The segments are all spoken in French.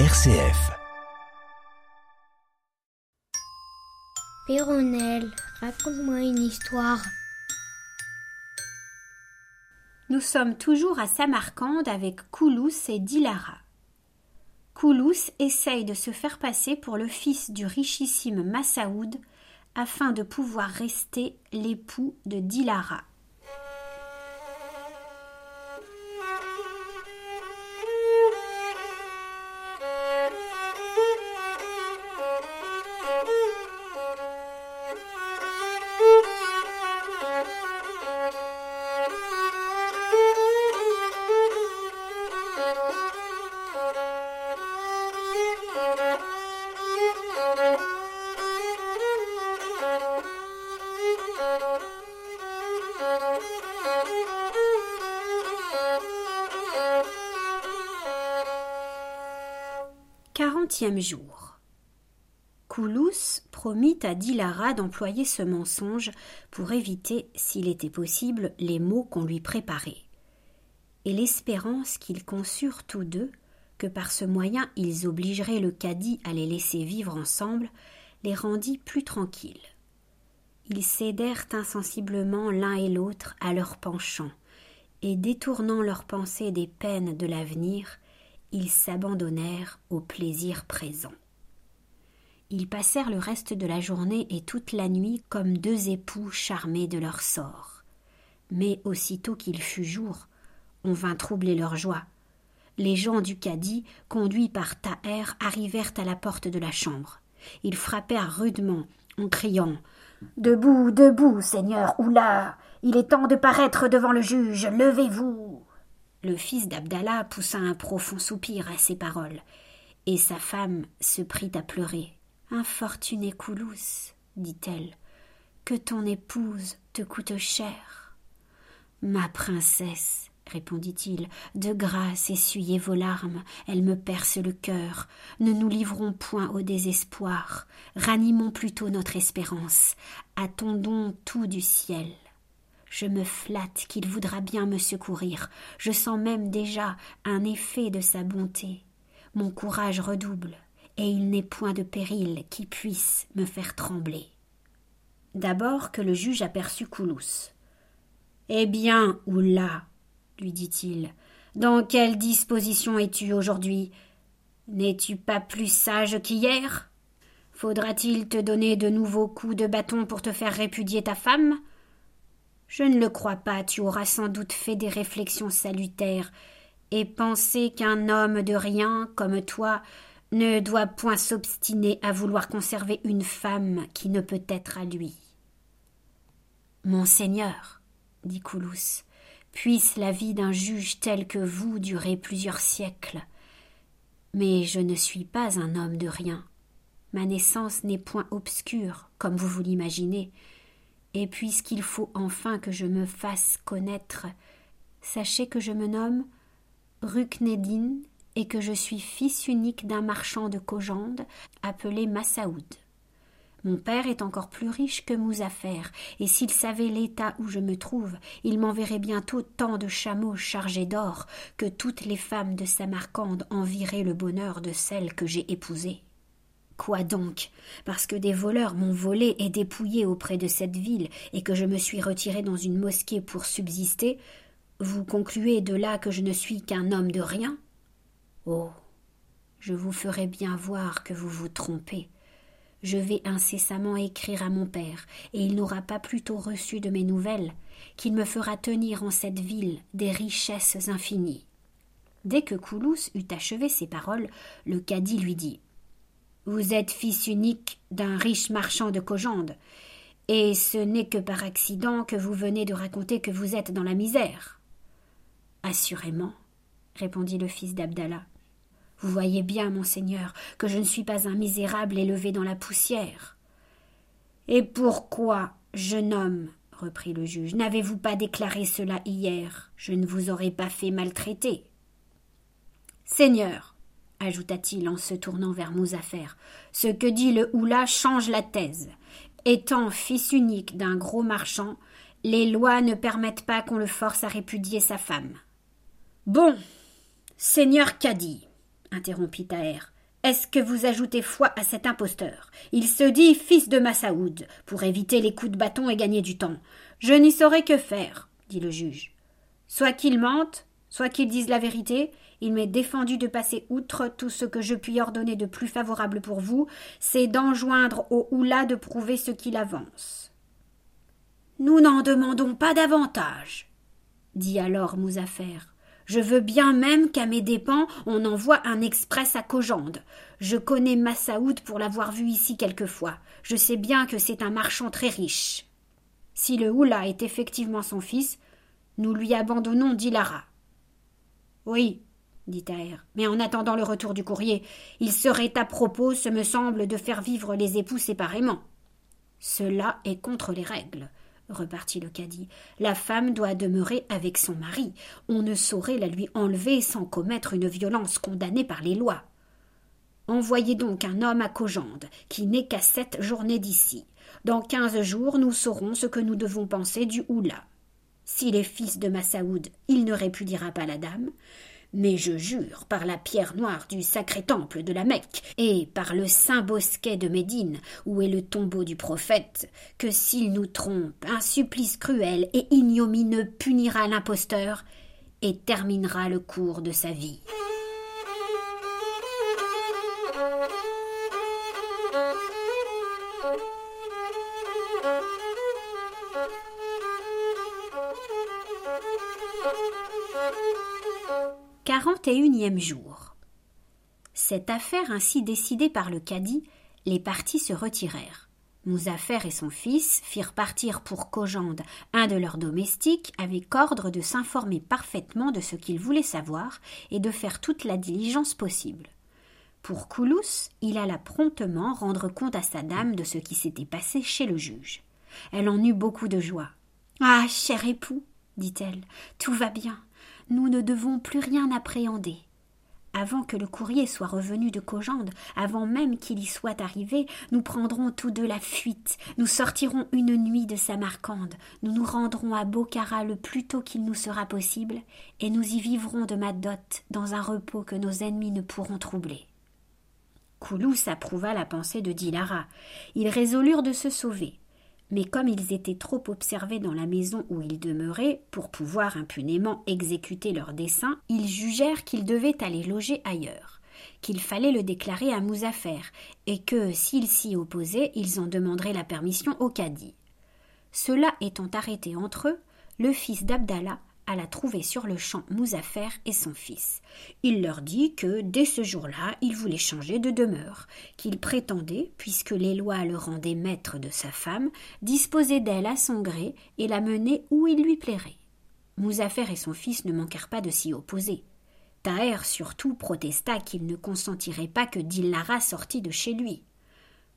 RCF. Péronelle, raconte-moi une histoire. Nous sommes toujours à Samarcande avec Koulous et Dilara. Koulous essaye de se faire passer pour le fils du richissime Massaoud afin de pouvoir rester l'époux de Dilara. Jour. Koulous promit à Dilara d'employer ce mensonge pour éviter, s'il était possible, les maux qu'on lui préparait. Et l'espérance qu'ils conçurent tous deux, que par ce moyen ils obligeraient le cadi à les laisser vivre ensemble, les rendit plus tranquilles. Ils cédèrent insensiblement l'un et l'autre à leur penchant, et détournant leurs pensées des peines de l'avenir, ils s'abandonnèrent au plaisir présent. Ils passèrent le reste de la journée et toute la nuit comme deux époux charmés de leur sort. Mais aussitôt qu'il fut jour, on vint troubler leur joie. Les gens du cadi, conduits par Taher, arrivèrent à la porte de la chambre. Ils frappèrent rudement, en criant Debout, debout, Seigneur Oula Il est temps de paraître devant le juge, levez-vous le fils d'Abdallah poussa un profond soupir à ces paroles, et sa femme se prit à pleurer. Infortuné Koulous, dit-elle, que ton épouse te coûte cher. Ma princesse, répondit-il, de grâce essuyez vos larmes, elles me percent le cœur. Ne nous livrons point au désespoir, ranimons plutôt notre espérance, attendons tout du ciel. Je me flatte qu'il voudra bien me secourir. Je sens même déjà un effet de sa bonté. Mon courage redouble, et il n'est point de péril qui puisse me faire trembler. D'abord que le juge aperçut Koulous. Eh bien, oula, lui dit-il, dans quelle disposition es-tu aujourd'hui? N'es-tu pas plus sage qu'hier? Faudra-t-il te donner de nouveaux coups de bâton pour te faire répudier ta femme? Je ne le crois pas, tu auras sans doute fait des réflexions salutaires, et pensé qu'un homme de rien, comme toi, ne doit point s'obstiner à vouloir conserver une femme qui ne peut être à lui. Monseigneur, dit Koulous, puisse la vie d'un juge tel que vous durer plusieurs siècles. Mais je ne suis pas un homme de rien. Ma naissance n'est point obscure, comme vous vous l'imaginez. Et puisqu'il faut enfin que je me fasse connaître, sachez que je me nomme Rukneddin et que je suis fils unique d'un marchand de Kojande appelé Massaoud. Mon père est encore plus riche que Mouzafer, et s'il savait l'état où je me trouve, il m'enverrait bientôt tant de chameaux chargés d'or que toutes les femmes de Samarcande envieraient le bonheur de celle que j'ai épousée. Quoi donc? Parce que des voleurs m'ont volé et dépouillé auprès de cette ville et que je me suis retiré dans une mosquée pour subsister, vous concluez de là que je ne suis qu'un homme de rien? Oh je vous ferai bien voir que vous vous trompez. Je vais incessamment écrire à mon père, et il n'aura pas plutôt reçu de mes nouvelles qu'il me fera tenir en cette ville des richesses infinies. Dès que Koulous eut achevé ces paroles, le cadi lui dit vous êtes fils unique d'un riche marchand de Kojande, et ce n'est que par accident que vous venez de raconter que vous êtes dans la misère. Assurément, répondit le fils d'Abdallah. Vous voyez bien, monseigneur, que je ne suis pas un misérable élevé dans la poussière. Et pourquoi, jeune homme, reprit le juge, n'avez-vous pas déclaré cela hier? Je ne vous aurais pas fait maltraiter. Seigneur, ajouta-t-il en se tournant vers Mouzafer. Ce que dit le Oula change la thèse. Étant fils unique d'un gros marchand, les lois ne permettent pas qu'on le force à répudier sa femme. Bon, Seigneur Cadi, interrompit Taher. Est-ce que vous ajoutez foi à cet imposteur? Il se dit fils de Massaoud, pour éviter les coups de bâton et gagner du temps. Je n'y saurais que faire, dit le juge. Soit qu'il mente, soit qu'il dise la vérité, il m'est défendu de passer outre tout ce que je puis ordonner de plus favorable pour vous, c'est d'enjoindre au Oula de prouver ce qu'il avance. Nous n'en demandons pas davantage, dit alors Mouzafer. Je veux bien même qu'à mes dépens on envoie un express à Cogende. Je connais Massaoud pour l'avoir vu ici quelquefois. Je sais bien que c'est un marchand très riche. Si le Oula est effectivement son fils, nous lui abandonnons Dilara. Oui, dit mais en attendant le retour du courrier, il serait à propos, ce me semble, de faire vivre les époux séparément. Cela est contre les règles repartit le cadi. La femme doit demeurer avec son mari. On ne saurait la lui enlever sans commettre une violence condamnée par les lois. Envoyez donc un homme à Cogende, qui n'est qu'à sept journées d'ici. Dans quinze jours, nous saurons ce que nous devons penser du Oula. S'il est fils de Massaoud, il ne répudiera pas la dame. Mais je jure par la pierre noire du sacré temple de la Mecque et par le saint bosquet de Médine, où est le tombeau du prophète, que s'il nous trompe, un supplice cruel et ignomineux punira l'imposteur et terminera le cours de sa vie. Jour. Cette affaire ainsi décidée par le cadi, les partis se retirèrent. Mouzafer et son fils firent partir pour Cogende un de leurs domestiques avec ordre de s'informer parfaitement de ce qu'il voulait savoir et de faire toute la diligence possible. Pour Koulous, il alla promptement rendre compte à sa dame de ce qui s'était passé chez le juge. Elle en eut beaucoup de joie. Ah, cher époux, dit-elle, tout va bien nous ne devons plus rien appréhender. Avant que le courrier soit revenu de Cogende, avant même qu'il y soit arrivé, nous prendrons tous deux la fuite, nous sortirons une nuit de Samarcande, nous nous rendrons à Bokhara le plus tôt qu'il nous sera possible, et nous y vivrons de ma dot dans un repos que nos ennemis ne pourront troubler. Koulous approuva la pensée de Dilara. Ils résolurent de se sauver mais comme ils étaient trop observés dans la maison où ils demeuraient pour pouvoir impunément exécuter leurs desseins, ils jugèrent qu'ils devaient aller loger ailleurs, qu'il fallait le déclarer à Mouzafer, et que, s'ils s'y opposaient, ils en demanderaient la permission au cadi. Cela étant arrêté entre eux, le fils d'Abdallah alla trouver sur le champ Mouzafer et son fils. Il leur dit que, dès ce jour-là, il voulait changer de demeure, qu'il prétendait, puisque les lois le rendaient maître de sa femme, disposer d'elle à son gré et la mener où il lui plairait. Mouzafer et son fils ne manquèrent pas de s'y opposer. Taher surtout protesta qu'il ne consentirait pas que Dillara sortît de chez lui.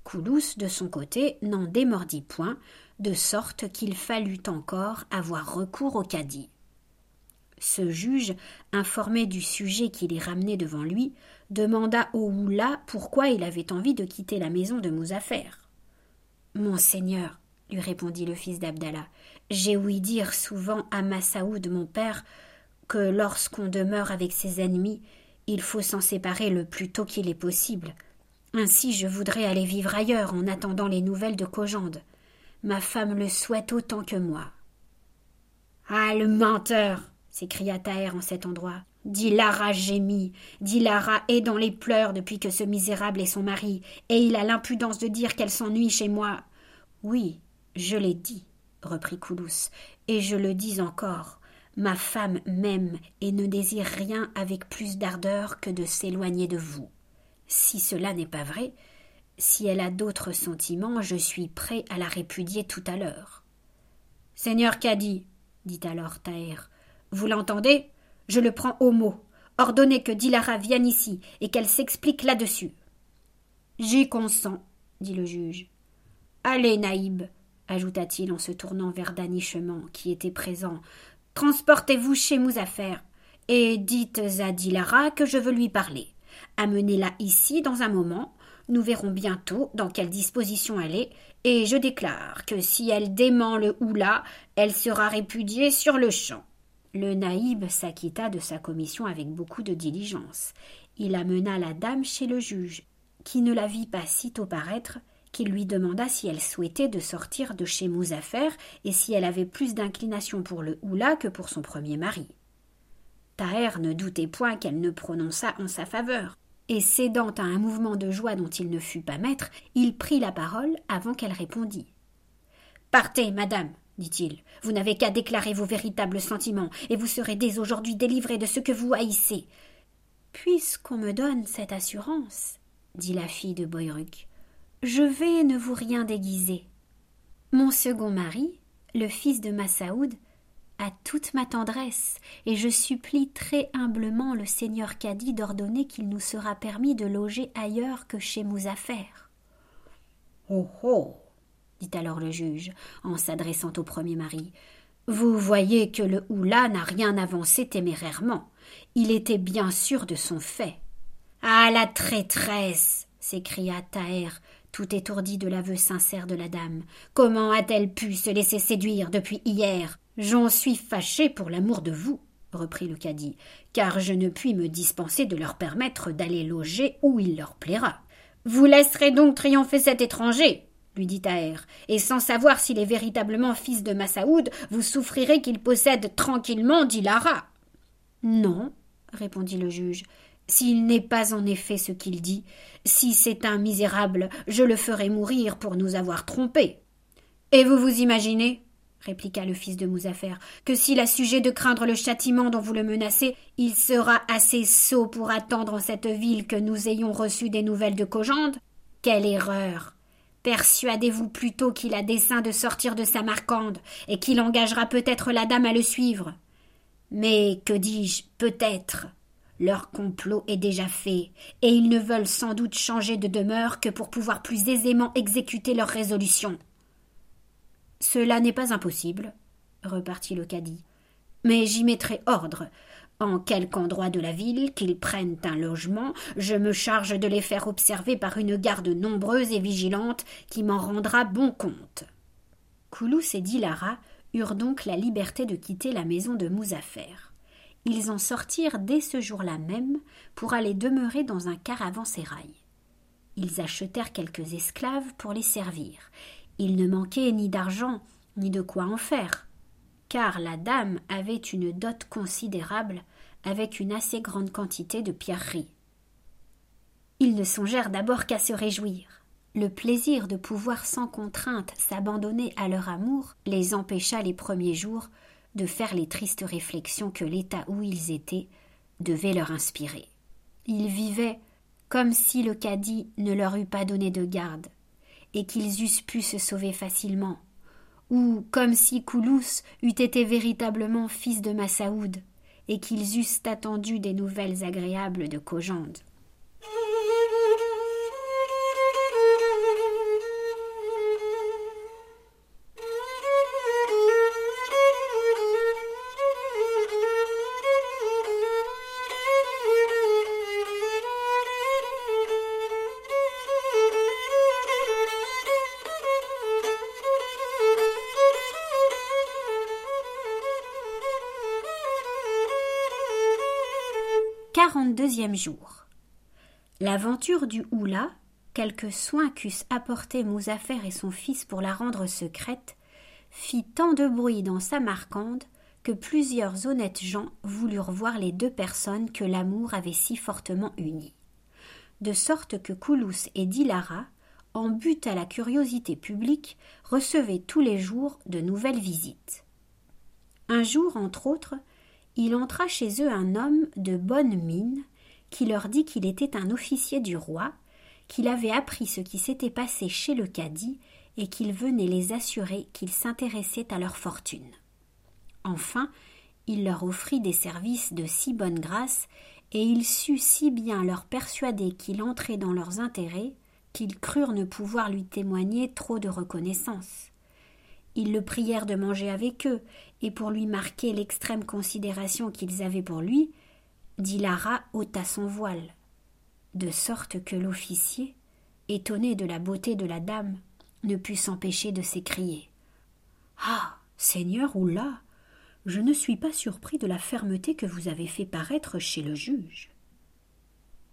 Koulous, de son côté, n'en démordit point, de sorte qu'il fallut encore avoir recours au cadi. Ce juge, informé du sujet qui les ramenait devant lui, demanda au Oula pourquoi il avait envie de quitter la maison de Mouzafer. Monseigneur, lui répondit le fils d'Abdallah, j'ai ouï dire souvent à Massaoud, mon père, que lorsqu'on demeure avec ses ennemis, il faut s'en séparer le plus tôt qu'il est possible. Ainsi je voudrais aller vivre ailleurs en attendant les nouvelles de Cogende. Ma femme le souhaite autant que moi. Ah, le menteur s'écria Taher en cet endroit. Dilara gémit. Dilara est dans les pleurs depuis que ce misérable est son mari, et il a l'impudence de dire qu'elle s'ennuie chez moi. Oui, je l'ai dit, reprit Koulous, et je le dis encore. Ma femme m'aime et ne désire rien avec plus d'ardeur que de s'éloigner de vous. Si cela n'est pas vrai, si elle a d'autres sentiments, je suis prêt à la répudier tout à l'heure. Seigneur Cadi, dit alors Taher, vous l'entendez? Je le prends au mot. Ordonnez que Dilara vienne ici et qu'elle s'explique là-dessus. J'y consens, dit le juge. Allez, Naïb, ajouta-t-il en se tournant vers Danichement, qui était présent, transportez-vous chez Mouzafer et dites à Dilara que je veux lui parler. Amenez-la ici dans un moment. Nous verrons bientôt dans quelle disposition elle est, et je déclare que si elle dément le Oula, elle sera répudiée sur le champ. Le naïb s'acquitta de sa commission avec beaucoup de diligence, Il amena la dame chez le juge, qui ne la vit pas sitôt paraître, qu'il lui demanda si elle souhaitait de sortir de chez Mouzafer et si elle avait plus d'inclination pour le Oula que pour son premier mari. Taher ne doutait point qu'elle ne prononçât en sa faveur, et cédant à un mouvement de joie dont il ne fut pas maître, il prit la parole avant qu'elle répondît. Partez, madame, dit-il, vous n'avez qu'à déclarer vos véritables sentiments, et vous serez dès aujourd'hui délivrée de ce que vous haïssez. Puisqu'on me donne cette assurance, dit la fille de Boyruc, je vais ne vous rien déguiser. Mon second mari, le fils de Massaoud, a toute ma tendresse, et je supplie très humblement le seigneur Cadi d'ordonner qu'il nous sera permis de loger ailleurs que chez Mouzafer. Oh oh dit alors le juge, en s'adressant au premier mari. Vous voyez que le Oula n'a rien avancé témérairement. Il était bien sûr de son fait. Ah la traîtresse s'écria Taher, tout étourdi de l'aveu sincère de la dame. Comment a-t-elle pu se laisser séduire depuis hier? J'en suis fâché pour l'amour de vous, reprit le cadi, car je ne puis me dispenser de leur permettre d'aller loger où il leur plaira. Vous laisserez donc triompher cet étranger, lui dit Taher, et sans savoir s'il est véritablement fils de Massaoud, vous souffrirez qu'il possède tranquillement Dilara. Non, répondit le juge, s'il n'est pas en effet ce qu'il dit, si c'est un misérable, je le ferai mourir pour nous avoir trompés. Et vous vous imaginez, répliqua le fils de Mouzafer, que s'il a sujet de craindre le châtiment dont vous le menacez, il sera assez sot pour attendre en cette ville que nous ayons reçu des nouvelles de Cogende Quelle erreur Persuadez-vous plutôt qu'il a dessein de sortir de sa marquande, et qu'il engagera peut-être la dame à le suivre? Mais que dis-je peut-être leur complot est déjà fait, et ils ne veulent sans doute changer de demeure que pour pouvoir plus aisément exécuter leur résolution. Cela n'est pas impossible, repartit le cadi. Mais j'y mettrai ordre. En quelque endroit de la ville qu'ils prennent un logement, je me charge de les faire observer par une garde nombreuse et vigilante qui m'en rendra bon compte. Koulous et Dilara eurent donc la liberté de quitter la maison de Mouzafer ils en sortirent dès ce jour-là même pour aller demeurer dans un caravansérail. Ils achetèrent quelques esclaves pour les servir. Il ne manquait ni d'argent, ni de quoi en faire, car la dame avait une dot considérable avec une assez grande quantité de pierreries. Ils ne songèrent d'abord qu'à se réjouir. Le plaisir de pouvoir sans contrainte s'abandonner à leur amour les empêcha les premiers jours de faire les tristes réflexions que l'état où ils étaient devait leur inspirer. Ils vivaient comme si le cadi ne leur eût pas donné de garde, et qu'ils eussent pu se sauver facilement, ou comme si Koulous eût été véritablement fils de Massaoud, et qu'ils eussent attendu des nouvelles agréables de Cogende. Quarante-deuxième jour. L'aventure du Oula, quelques soins qu'eussent apporté Mouzafer et son fils pour la rendre secrète, fit tant de bruit dans Samarcande que plusieurs honnêtes gens voulurent voir les deux personnes que l'amour avait si fortement unies. De sorte que Koulous et Dilara, en but à la curiosité publique, recevaient tous les jours de nouvelles visites. Un jour, entre autres, il entra chez eux un homme de bonne mine, qui leur dit qu'il était un officier du roi, qu'il avait appris ce qui s'était passé chez le cadi, et qu'il venait les assurer qu'il s'intéressait à leur fortune. Enfin, il leur offrit des services de si bonne grâce, et il sut si bien leur persuader qu'il entrait dans leurs intérêts, qu'ils crurent ne pouvoir lui témoigner trop de reconnaissance. Ils le prièrent de manger avec eux, et pour lui marquer l'extrême considération qu'ils avaient pour lui, Dilara ôta son voile, de sorte que l'officier, étonné de la beauté de la dame, ne put s'empêcher de s'écrier. Ah. Seigneur Oula. Je ne suis pas surpris de la fermeté que vous avez fait paraître chez le juge.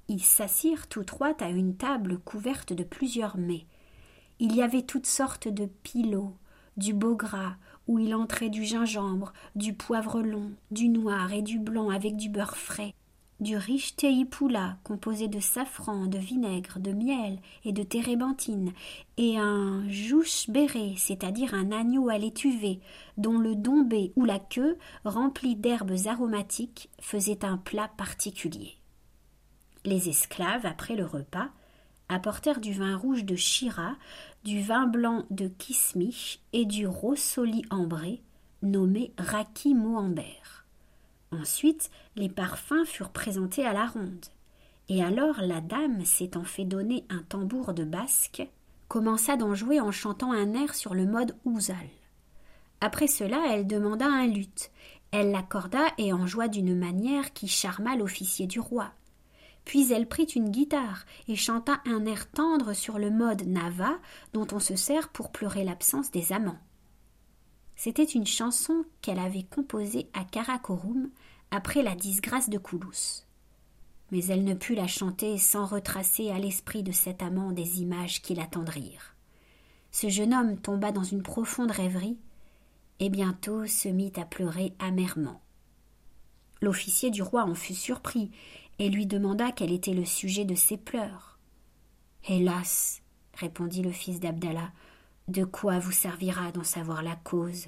Ils s'assirent tous trois à une table couverte de plusieurs mets. Il y avait toutes sortes de pilots, du beau gras, où il entrait du gingembre, du poivre long, du noir et du blanc avec du beurre frais, du riche teipula composé de safran, de vinaigre, de miel et de térébenthine, et un jouche béré, c'est-à-dire un agneau à l'étuvée, dont le dombé ou la queue, remplie d'herbes aromatiques, faisait un plat particulier. Les esclaves, après le repas, apportèrent du vin rouge de Chira, du vin blanc de Kismich et du rossoli ambré, nommé Raki Mohamber. Ensuite, les parfums furent présentés à la ronde. Et alors la dame, s'étant fait donner un tambour de basque, commença d'en jouer en chantant un air sur le mode ouzal. Après cela, elle demanda un luth. Elle l'accorda et en joua d'une manière qui charma l'officier du roi. Puis elle prit une guitare et chanta un air tendre sur le mode nava dont on se sert pour pleurer l'absence des amants. C'était une chanson qu'elle avait composée à Karakorum après la disgrâce de Koulous. Mais elle ne put la chanter sans retracer à l'esprit de cet amant des images qui l'attendrirent. Ce jeune homme tomba dans une profonde rêverie et bientôt se mit à pleurer amèrement. L'officier du roi en fut surpris et lui demanda quel était le sujet de ses pleurs. Hélas, répondit le fils d'Abdallah, de quoi vous servira d'en savoir la cause?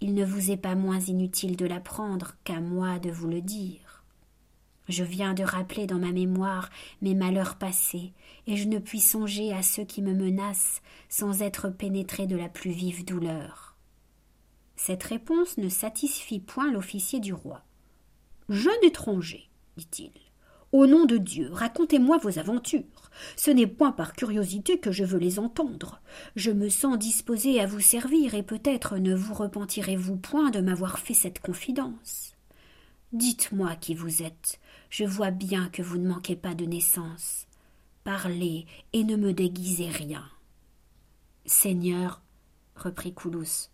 Il ne vous est pas moins inutile de l'apprendre qu'à moi de vous le dire. Je viens de rappeler dans ma mémoire mes malheurs passés, et je ne puis songer à ceux qui me menacent sans être pénétré de la plus vive douleur. Cette réponse ne satisfit point l'officier du roi. Jeune étranger, dit-il, au nom de Dieu, racontez-moi vos aventures. Ce n'est point par curiosité que je veux les entendre. Je me sens disposé à vous servir, et peut-être ne vous repentirez-vous point de m'avoir fait cette confidence. Dites-moi qui vous êtes. Je vois bien que vous ne manquez pas de naissance. Parlez et ne me déguisez rien. Seigneur, reprit Coulous,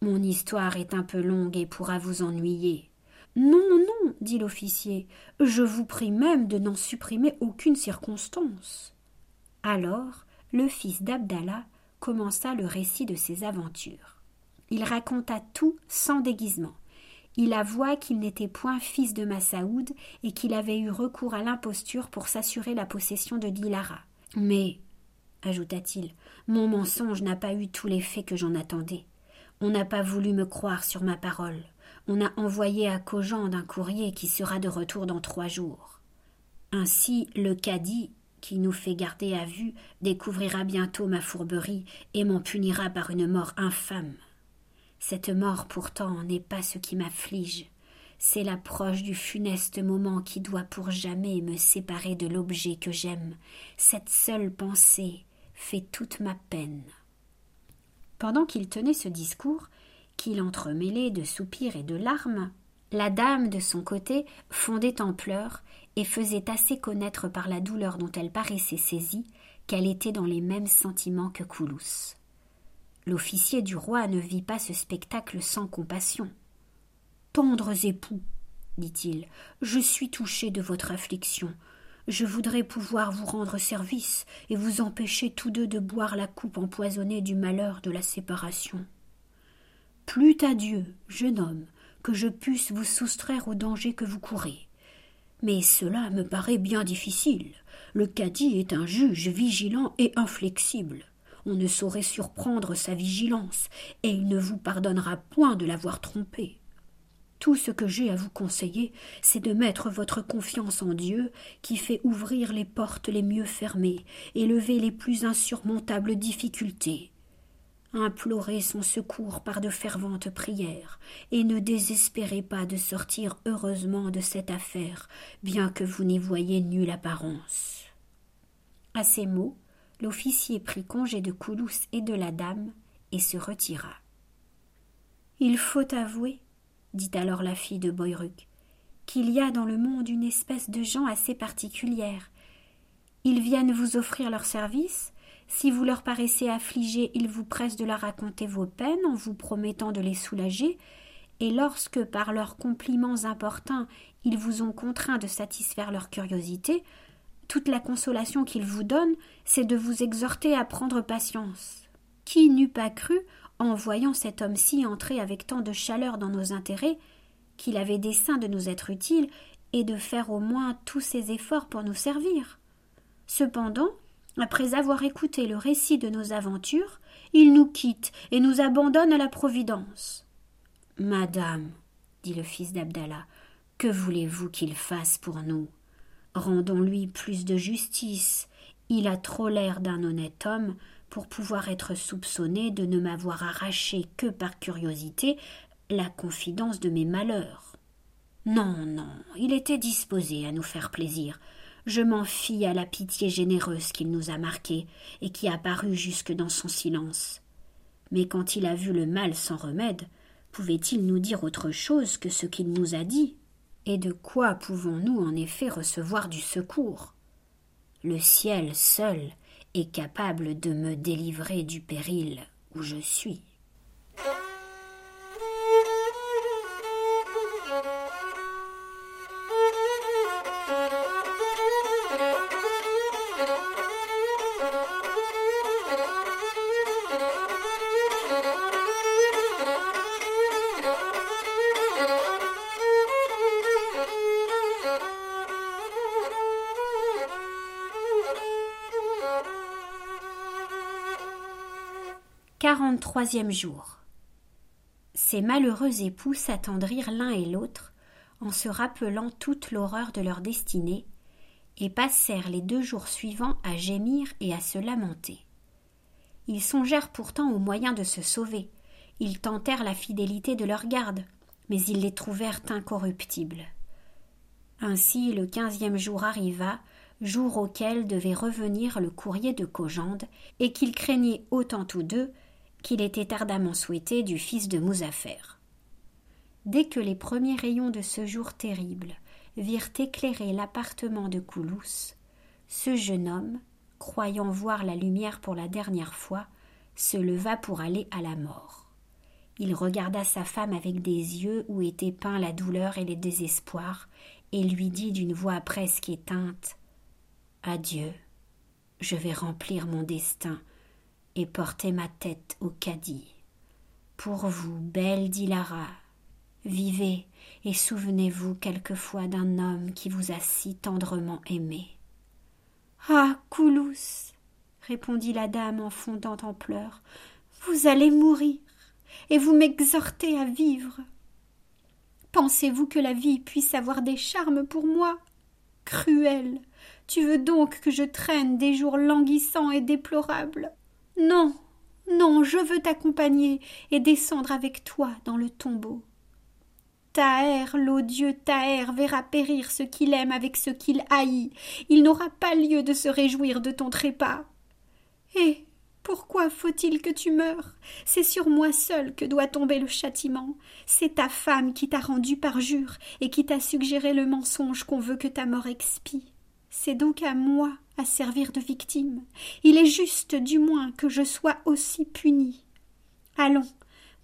mon histoire est un peu longue et pourra vous ennuyer. Non, non, dit l'officier, je vous prie même de n'en supprimer aucune circonstance. Alors le fils d'Abdallah commença le récit de ses aventures. Il raconta tout sans déguisement. Il avoua qu'il n'était point fils de Massaoud et qu'il avait eu recours à l'imposture pour s'assurer la possession de Dilara. Mais, ajouta-t-il, mon mensonge n'a pas eu tous les faits que j'en attendais. On n'a pas voulu me croire sur ma parole on a envoyé à Cogent un courrier qui sera de retour dans trois jours. Ainsi, le cadi, qui nous fait garder à vue, découvrira bientôt ma fourberie et m'en punira par une mort infâme. Cette mort pourtant n'est pas ce qui m'afflige, c'est l'approche du funeste moment qui doit pour jamais me séparer de l'objet que j'aime. Cette seule pensée fait toute ma peine. Pendant qu'il tenait ce discours, qu'il entremêlait de soupirs et de larmes, la dame, de son côté, fondait en pleurs et faisait assez connaître par la douleur dont elle paraissait saisie qu'elle était dans les mêmes sentiments que Coulous. L'officier du roi ne vit pas ce spectacle sans compassion. Tendres époux, dit-il, je suis touché de votre affliction. Je voudrais pouvoir vous rendre service et vous empêcher tous deux de boire la coupe empoisonnée du malheur de la séparation. Plût à Dieu, jeune homme, que je puisse vous soustraire au danger que vous courez. Mais cela me paraît bien difficile. Le cadi est un juge vigilant et inflexible. On ne saurait surprendre sa vigilance, et il ne vous pardonnera point de l'avoir trompé. Tout ce que j'ai à vous conseiller, c'est de mettre votre confiance en Dieu, qui fait ouvrir les portes les mieux fermées et lever les plus insurmontables difficultés implorez son secours par de ferventes prières, et ne désespérez pas de sortir heureusement de cette affaire, bien que vous n'y voyiez nulle apparence. À ces mots, l'officier prit congé de Coulous et de la dame, et se retira. Il faut avouer, dit alors la fille de Boyruc, qu'il y a dans le monde une espèce de gens assez particulière. Ils viennent vous offrir leur service, si vous leur paraissez affligés, ils vous pressent de leur raconter vos peines en vous promettant de les soulager, et lorsque, par leurs compliments importuns, ils vous ont contraint de satisfaire leur curiosité, Toute la consolation qu'il vous donne, c'est de vous exhorter à prendre patience. Qui n'eût pas cru, en voyant cet homme-ci entrer avec tant de chaleur dans nos intérêts, qu'il avait dessein de nous être utile et de faire au moins tous ses efforts pour nous servir? Cependant, après avoir écouté le récit de nos aventures, il nous quitte et nous abandonne à la Providence. Madame, dit le fils d'Abdallah, que voulez-vous qu'il fasse pour nous? Rendons-lui plus de justice. Il a trop l'air d'un honnête homme pour pouvoir être soupçonné de ne m'avoir arraché que par curiosité la confidence de mes malheurs. Non, non, il était disposé à nous faire plaisir. Je m'en fie à la pitié généreuse qu'il nous a marquée et qui a paru jusque dans son silence. Mais quand il a vu le mal sans remède, pouvait-il nous dire autre chose que ce qu'il nous a dit? Et de quoi pouvons-nous en effet recevoir du secours? Le ciel seul est capable de me délivrer du péril où je suis. Quarante-troisième jour. Ces malheureux époux s'attendrirent l'un et l'autre en se rappelant toute l'horreur de leur destinée, et passèrent les deux jours suivants à gémir et à se lamenter. Ils songèrent pourtant aux moyens de se sauver, ils tentèrent la fidélité de leurs gardes, mais ils les trouvèrent incorruptibles. Ainsi le quinzième jour arriva, jour auquel devait revenir le courrier de Cogende, et qu'ils craignaient autant tous deux qu'il était ardemment souhaité du fils de Mouzafer. Dès que les premiers rayons de ce jour terrible virent éclairer l'appartement de Coulous, ce jeune homme, croyant voir la lumière pour la dernière fois, se leva pour aller à la mort. Il regarda sa femme avec des yeux où étaient peints la douleur et le désespoir, et lui dit d'une voix presque éteinte Adieu, je vais remplir mon destin et porter ma tête au cadi. Pour vous, belle Dilara, vivez et souvenez-vous quelquefois d'un homme qui vous a si tendrement aimé. Ah, Coulous, répondit la dame en fondant en pleurs, vous allez mourir et vous m'exhortez à vivre. Pensez-vous que la vie puisse avoir des charmes pour moi? Cruel, tu veux donc que je traîne des jours languissants et déplorables non, non, je veux t'accompagner et descendre avec toi dans le tombeau. Taher, l'odieux Taher, verra périr ce qu'il aime avec ce qu'il haït. Il n'aura pas lieu de se réjouir de ton trépas. Eh. Pourquoi faut-il que tu meures C'est sur moi seul que doit tomber le châtiment. C'est ta femme qui t'a rendu parjure et qui t'a suggéré le mensonge qu'on veut que ta mort expie. C'est donc à moi à servir de victime. Il est juste, du moins, que je sois aussi punie. Allons,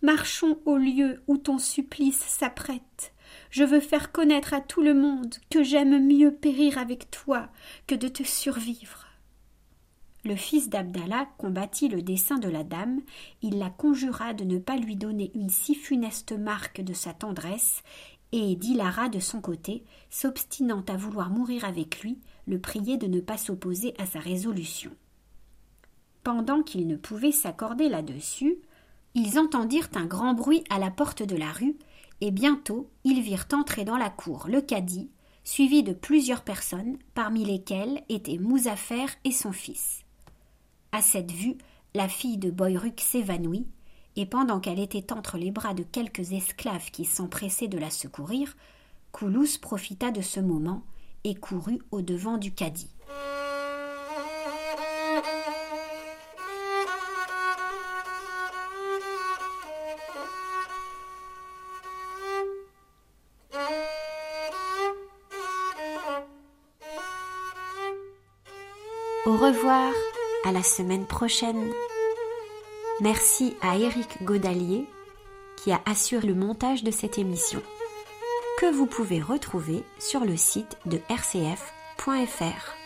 marchons au lieu où ton supplice s'apprête. Je veux faire connaître à tout le monde que j'aime mieux périr avec toi que de te survivre. Le fils d'Abdallah combattit le dessein de la dame, il la conjura de ne pas lui donner une si funeste marque de sa tendresse, et Dilara, de son côté, s'obstinant à vouloir mourir avec lui, le priait de ne pas s'opposer à sa résolution. Pendant qu'ils ne pouvaient s'accorder là-dessus, ils entendirent un grand bruit à la porte de la rue, et bientôt ils virent entrer dans la cour le cadi, suivi de plusieurs personnes, parmi lesquelles étaient Mouzafer et son fils. À cette vue, la fille de Boyruk s'évanouit, et pendant qu'elle était entre les bras de quelques esclaves qui s'empressaient de la secourir, Koulous profita de ce moment et courut au devant du cadi. Au revoir, à la semaine prochaine. Merci à Éric Godalier qui a assuré le montage de cette émission que vous pouvez retrouver sur le site de rcf.fr.